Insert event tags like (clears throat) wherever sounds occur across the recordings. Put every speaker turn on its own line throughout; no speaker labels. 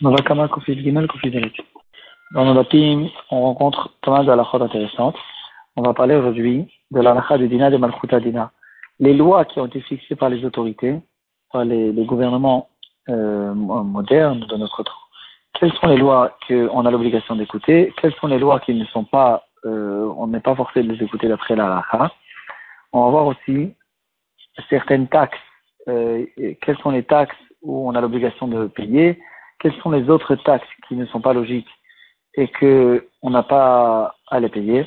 Dans nos on rencontre pas mal d'alachot intéressantes. On va parler aujourd'hui de l'alacha de Dina de Malchuta Dina. Les lois qui ont été fixées par les autorités, par les, les gouvernements euh, modernes de notre temps. Quelles sont les lois qu'on a l'obligation d'écouter? Quelles sont les lois qui ne sont pas, euh, on n'est pas forcé de les écouter d'après l'alacha On va voir aussi certaines taxes. Euh, quelles sont les taxes où on a l'obligation de payer? Quelles sont les autres taxes qui ne sont pas logiques et que on n'a pas à les payer.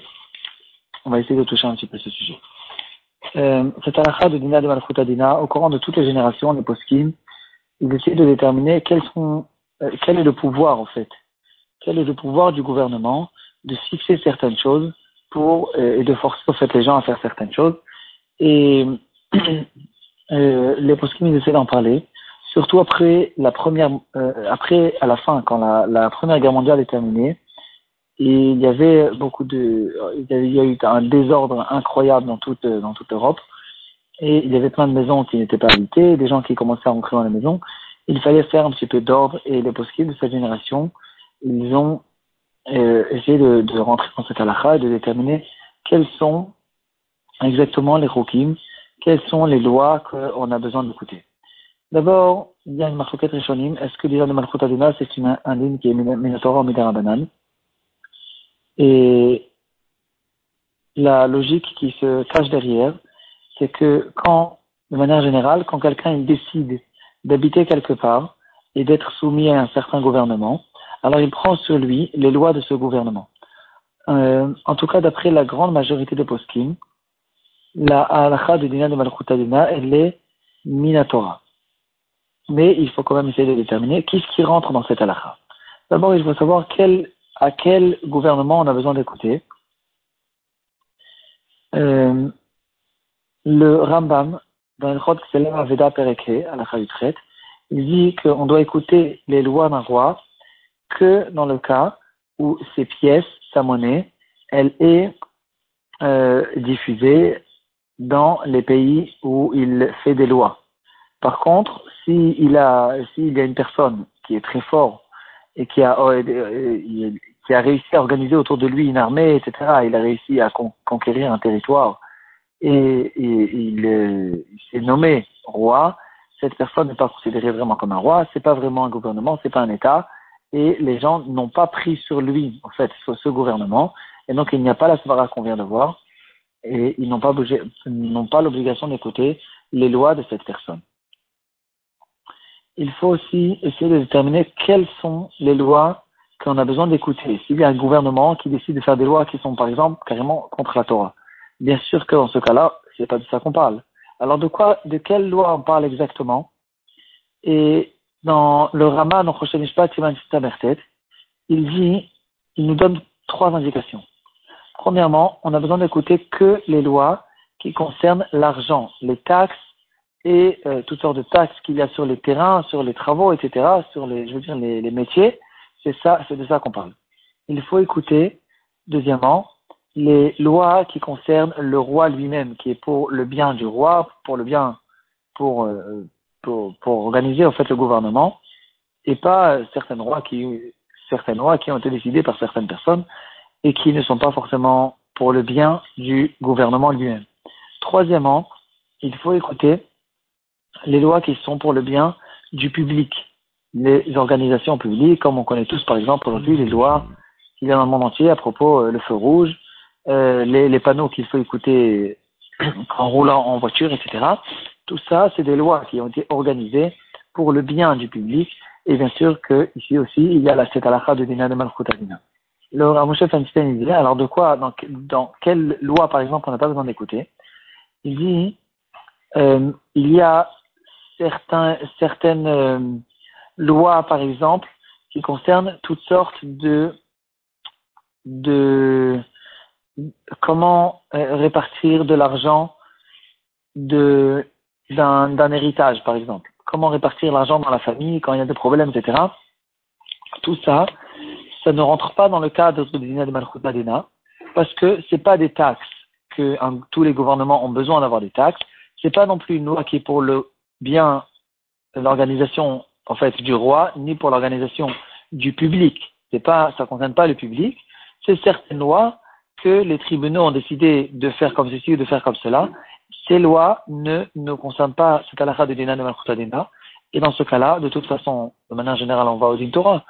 On va essayer de toucher un petit peu ce sujet. Euh, cette halakha de Dina de Malchuta Dina, au courant de toutes les générations, les poskim, ils essaient de déterminer quels sont, euh, quel est le pouvoir en fait, quel est le pouvoir du gouvernement de fixer certaines choses pour euh, et de forcer en fait les gens à faire certaines choses. Et (clears throat) euh, les poskim ils essaient d'en parler surtout après la première, euh, après à la fin, quand la, la, première guerre mondiale est terminée, il y avait beaucoup de, il y, a eu un désordre incroyable dans toute dans toute Europe, et il y avait plein de maisons qui n'étaient pas habitées, des gens qui commençaient à rentrer dans les maisons. Il fallait faire un petit peu d'ordre, et les posquiers de cette génération, ils ont euh, essayé de, de, rentrer dans cette halakha et de déterminer quels sont exactement les rokim, quelles sont les lois qu'on a besoin d'écouter. D'abord, il y a une marquette rishonim. Est-ce que déjà le malchut adina, c'est une, un ligne qui est minatora ou midarabanan? Et la logique qui se cache derrière, c'est que quand, de manière générale, quand quelqu'un décide d'habiter quelque part et d'être soumis à un certain gouvernement, alors il prend sur lui les lois de ce gouvernement. Euh, en tout cas, d'après la grande majorité des poskim, la halakha de Dina de Malchut Adina, elle est minatora mais il faut quand même essayer de déterminer qui ce qui rentre dans cette halakha. D'abord, il faut savoir à quel gouvernement on a besoin d'écouter. Euh, le Rambam, dans le Chod Kselem Veda Pereke, halakha Utret, il dit qu'on doit écouter les lois d'un roi que dans le cas où ses pièces, sa monnaie, elle est euh, diffusée dans les pays où il fait des lois. Par contre, s'il a, s'il y a une personne qui est très fort et qui a, euh, euh, qui a réussi à organiser autour de lui une armée, etc., il a réussi à conquérir un territoire et, il, il s'est nommé roi, cette personne n'est pas considérée vraiment comme un roi, c'est pas vraiment un gouvernement, c'est pas un État, et les gens n'ont pas pris sur lui, en fait, sur ce gouvernement, et donc il n'y a pas la svara qu'on vient de voir, et ils n'ont pas l'obligation d'écouter les lois de cette personne il faut aussi essayer de déterminer quelles sont les lois qu'on a besoin d'écouter. S'il y a un gouvernement qui décide de faire des lois qui sont, par exemple, carrément contre la Torah, bien sûr que dans ce cas-là, c'est pas de ça qu'on parle. Alors de quoi, de quelle loi on parle exactement? Et dans le Rama, dans il dit, il nous donne trois indications. Premièrement, on a besoin d'écouter que les lois qui concernent l'argent, les taxes et euh, toutes sortes de taxes qu'il y a sur les terrains, sur les travaux, etc., sur les, je veux dire, les, métiers, c'est ça, c'est de ça qu'on parle. Il faut écouter, deuxièmement, les lois qui concernent le roi lui-même, qui est pour le bien du roi, pour le bien, pour, euh, pour, organiser en fait le gouvernement, et pas certaines lois qui, certaines lois qui ont été décidées par certaines personnes et qui ne sont pas forcément pour le bien du gouvernement lui-même. Troisièmement, il faut écouter les lois qui sont pour le bien du public, les organisations publiques, comme on connaît tous par exemple aujourd'hui les lois qu'il y a dans le monde entier à propos euh, le feu rouge, euh, les, panneaux qu'il faut écouter (clears throat) en roulant en voiture, etc. Tout ça, c'est des lois qui ont été organisées pour le bien du public. Et bien sûr que ici aussi, il y a la setalakha de Dina de Malchutadina. Le Ramoshe Feinstein, il dit, alors de quoi, dans, dans quelle loi, par exemple, on n'a pas besoin d'écouter? Il dit, euh, il y a certaines euh, lois, par exemple, qui concernent toutes sortes de, comment euh, répartir de l'argent de, d'un, héritage, par exemple. Comment répartir l'argent dans la famille quand il y a des problèmes, etc. Tout ça, ça ne rentre pas dans le cadre de Dina de Malchut parce que c'est pas des taxes que tous les gouvernements ont besoin d'avoir des taxes. C'est pas non plus une loi qui est pour le bien l'organisation en fait, du roi, ni pour l'organisation du public. C'est pas, ça concerne pas le public. C'est certaines lois que les tribunaux ont décidé de faire comme ceci ou de faire comme cela. Ces lois ne, ne concernent pas ce cas-là de Dina de Malchutadina. Et dans ce cas-là, de toute façon, de manière générale, on va au Din Torah.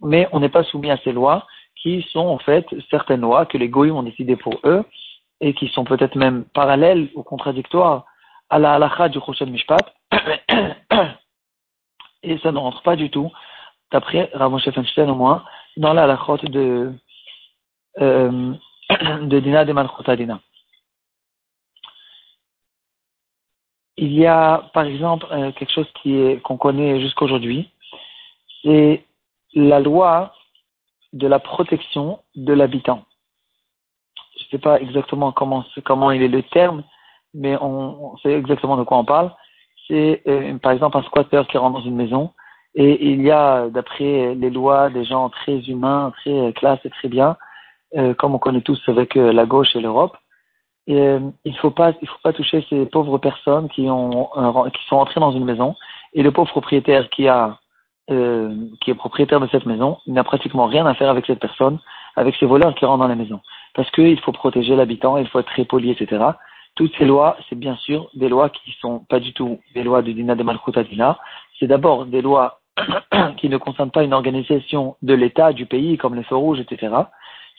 Mais on n'est pas soumis à ces lois qui sont en fait certaines lois que les goïms ont décidées pour eux et qui sont peut-être même parallèles ou contradictoires à la halakha du Choshen Mishpat. (coughs) et ça ne rentre pas du tout, d'après Ramon Feinstein au moins, dans la halachot de, euh, (coughs) de Dina de Malchotadina. Il y a, par exemple, euh, quelque chose qui est qu'on connaît jusqu'aujourd'hui, c'est la loi de la protection de l'habitant. Je ne sais pas exactement comment il est le terme, mais on, sait exactement de quoi on parle. C'est euh, par exemple un squatter qui rentre dans une maison et il y a, d'après les lois, des gens très humains, très classe et très bien, euh, comme on connaît tous avec euh, la gauche et l'Europe. Il faut pas, il faut pas toucher ces pauvres personnes qui ont, qui sont entrées dans une maison et le pauvre propriétaire qui euh, est propriétaire de cette maison, n'a pratiquement rien à faire avec cette personne, avec ces voleurs qui rentrent dans la maison. Parce qu'il faut protéger l'habitant, il faut être très poli, etc. Toutes ces lois, c'est bien sûr des lois qui sont pas du tout des lois de Dina de Malchut Dina. C'est d'abord des lois (clears throat) qui ne concernent pas une organisation de l'État, du pays, comme les feux rouges, etc.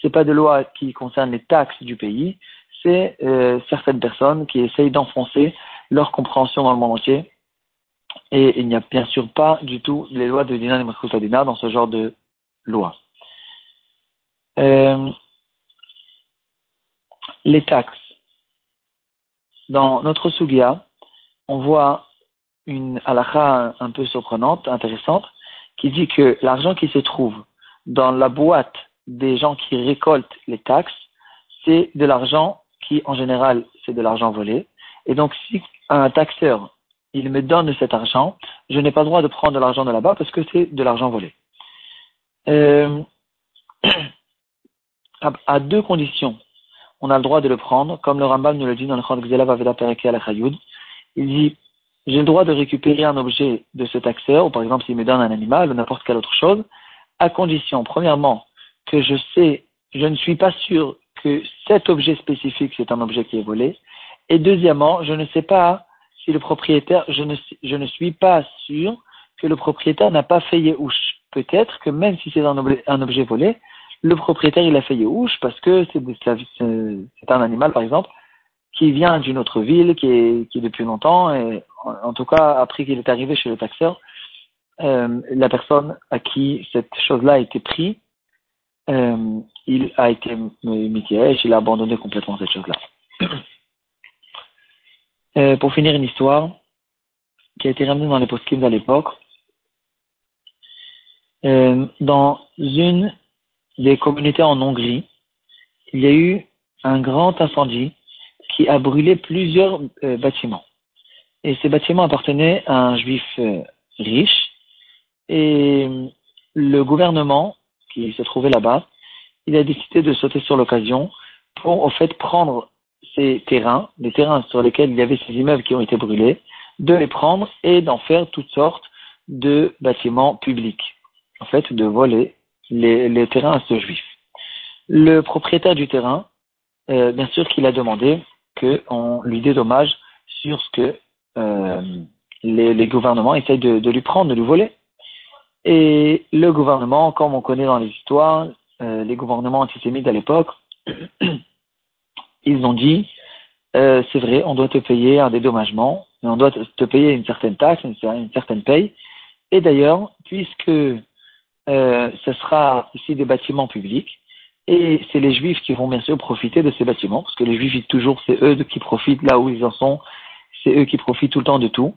C'est pas des lois qui concernent les taxes du pays. C'est euh, certaines personnes qui essayent d'enfoncer leur compréhension dans le monde entier et il n'y a bien sûr pas du tout les lois de Dina et Dina dans ce genre de loi. Euh, les taxes. Dans notre Sugia, on voit une halakha un peu surprenante, intéressante, qui dit que l'argent qui se trouve dans la boîte des gens qui récoltent les taxes, c'est de l'argent qui, en général, c'est de l'argent volé. Et donc, si un taxeur il me donne cet argent, je n'ai pas le droit de prendre de l'argent de là-bas parce que c'est de l'argent volé. Euh, (clears throat) à, deux conditions, on a le droit de le prendre, comme le Rambam nous le dit dans le Chod Gzelav Aveda Pereke al Il dit, j'ai le droit de récupérer un objet de ce taxeur, ou par exemple s'il me donne un animal ou n'importe quelle autre chose, à condition, premièrement, que je sais, je ne suis pas sûr que cet objet spécifique, c'est un objet qui est volé, et deuxièmement, je ne sais pas si le propriétaire, je ne, je ne suis pas sûr que le propriétaire n'a pas fait Yehush. Peut-être que même si c'est un, un, objet volé, le propriétaire il a fait Yehush parce que c'est un animal par exemple qui vient d'une autre ville, qui est, depuis longtemps, et en, tout cas après qu'il est arrivé chez le taxeur, euh, la personne à qui cette chose-là a été prise, euh, il a été métier, il a abandonné complètement cette chose-là. Euh, pour finir une histoire qui a été ramenée dans les post à l'époque. Dans une des communautés en Hongrie, il y a eu un grand incendie qui a brûlé plusieurs euh, bâtiments. Et ces bâtiments appartenaient à un juif riche. Et le gouvernement qui se trouvait là-bas, il a décidé de sauter sur l'occasion pour, au fait, prendre ces terrains, les terrains sur lesquels il y avait ces immeubles qui ont été brûlés, de les prendre et d'en faire toutes sortes de bâtiments publics. En fait, de voler les, terrains à ce juif. Le propriétaire du terrain, euh, bien sûr qu'il a demandé qu'on lui dédommage sur ce que euh, les, gouvernements essayent de, lui prendre, de lui voler. Et le gouvernement, comme on connaît dans les histoires, euh, les gouvernements antisémites à l'époque, (clears throat) ils ont dit, euh, c'est vrai, on doit te payer un dédommagement, mais on doit te payer une certaine taxe, une, certaine paye. Et d'ailleurs, puisque euh, ce sera ici des bâtiments publics, et c'est les juifs qui vont bien sûr profiter de ces bâtiments, parce que les juifs, toujours, c'est eux qui profitent là où ils en sont, c'est eux qui profitent tout le temps de tout.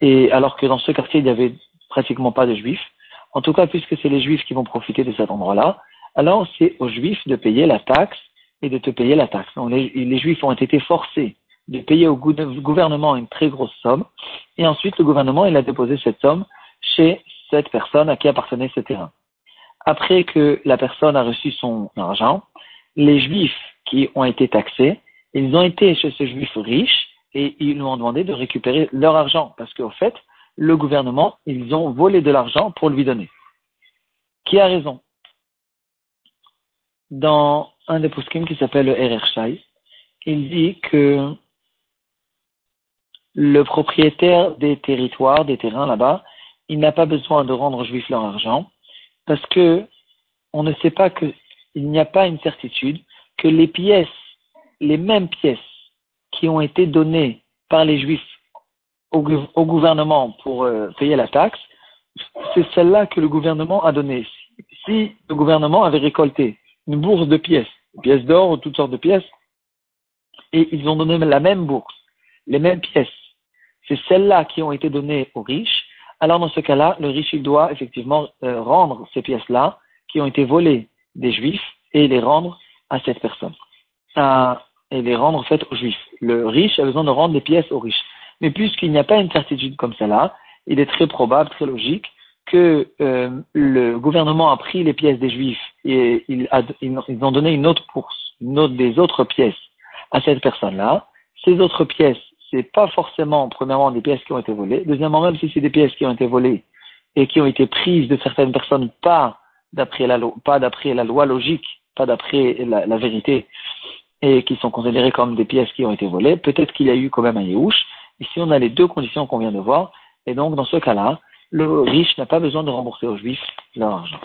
Et alors que dans ce quartier, il n'y avait pratiquement pas de juifs. En tout cas, puisque c'est les juifs qui vont profiter de cet endroit-là, alors c'est aux juifs de payer la taxe et de te payer la taxe. Donc, les, Juifs ont été forcés de payer au gouvernement une très grosse somme, et ensuite le gouvernement il a déposé cette somme chez cette personne à qui appartenait ce terrain. Après que la personne a reçu son argent, les Juifs qui ont été taxés, ils ont été chez ce Juif riche et ils lui ont demandé de récupérer leur argent, parce qu'au fait, le gouvernement, ils ont volé de l'argent pour lui donner. Qui a raison? Dans un des poskim qui s'appelle le RR il dit que le propriétaire des territoires, des terrains là-bas, il n'a pas besoin de rendre aux juifs leur argent parce que on ne sait pas que il n'y a pas une certitude que les pièces, les mêmes pièces qui ont été données par les juifs au, gouvernement pour euh, payer la taxe, c'est celle-là que le gouvernement a donnée. Si le gouvernement avait récolté une bourse de pièces, pièces d'or ou toutes sortes de pièces, et ils ont donné la même bourse, les mêmes pièces, c'est celles-là qui ont été données aux riches, alors dans ce cas-là, le riche il doit effectivement euh, rendre ces pièces-là qui ont été volées des juifs et les rendre à cette personne. et les rendre en fait aux juifs. Le riche a besoin de rendre les pièces aux riches. Mais puisqu'il n'y a pas une certitude comme cela, il est très probable, très logique, que euh, le gouvernement a pris les pièces des juifs et ils, ils ont donné une autre course, une autre des autres pièces à cette personne-là. Ces autres pièces, c'est pas forcément, premièrement, des pièces qui ont été volées. Deuxièmement, même si c'est des pièces qui ont été volées et qui ont été prises de certaines personnes, pas d'après la, pas d'après la loi logique, pas d'après la, vérité, et qui sont considérées comme des pièces qui ont été volées, peut-être qu'il y a eu quand même un yéhouch. Ici, on a les deux conditions qu'on vient de voir. Et donc, dans ce cas-là, le riche n'a pas besoin de rembourser aux juifs leur argent.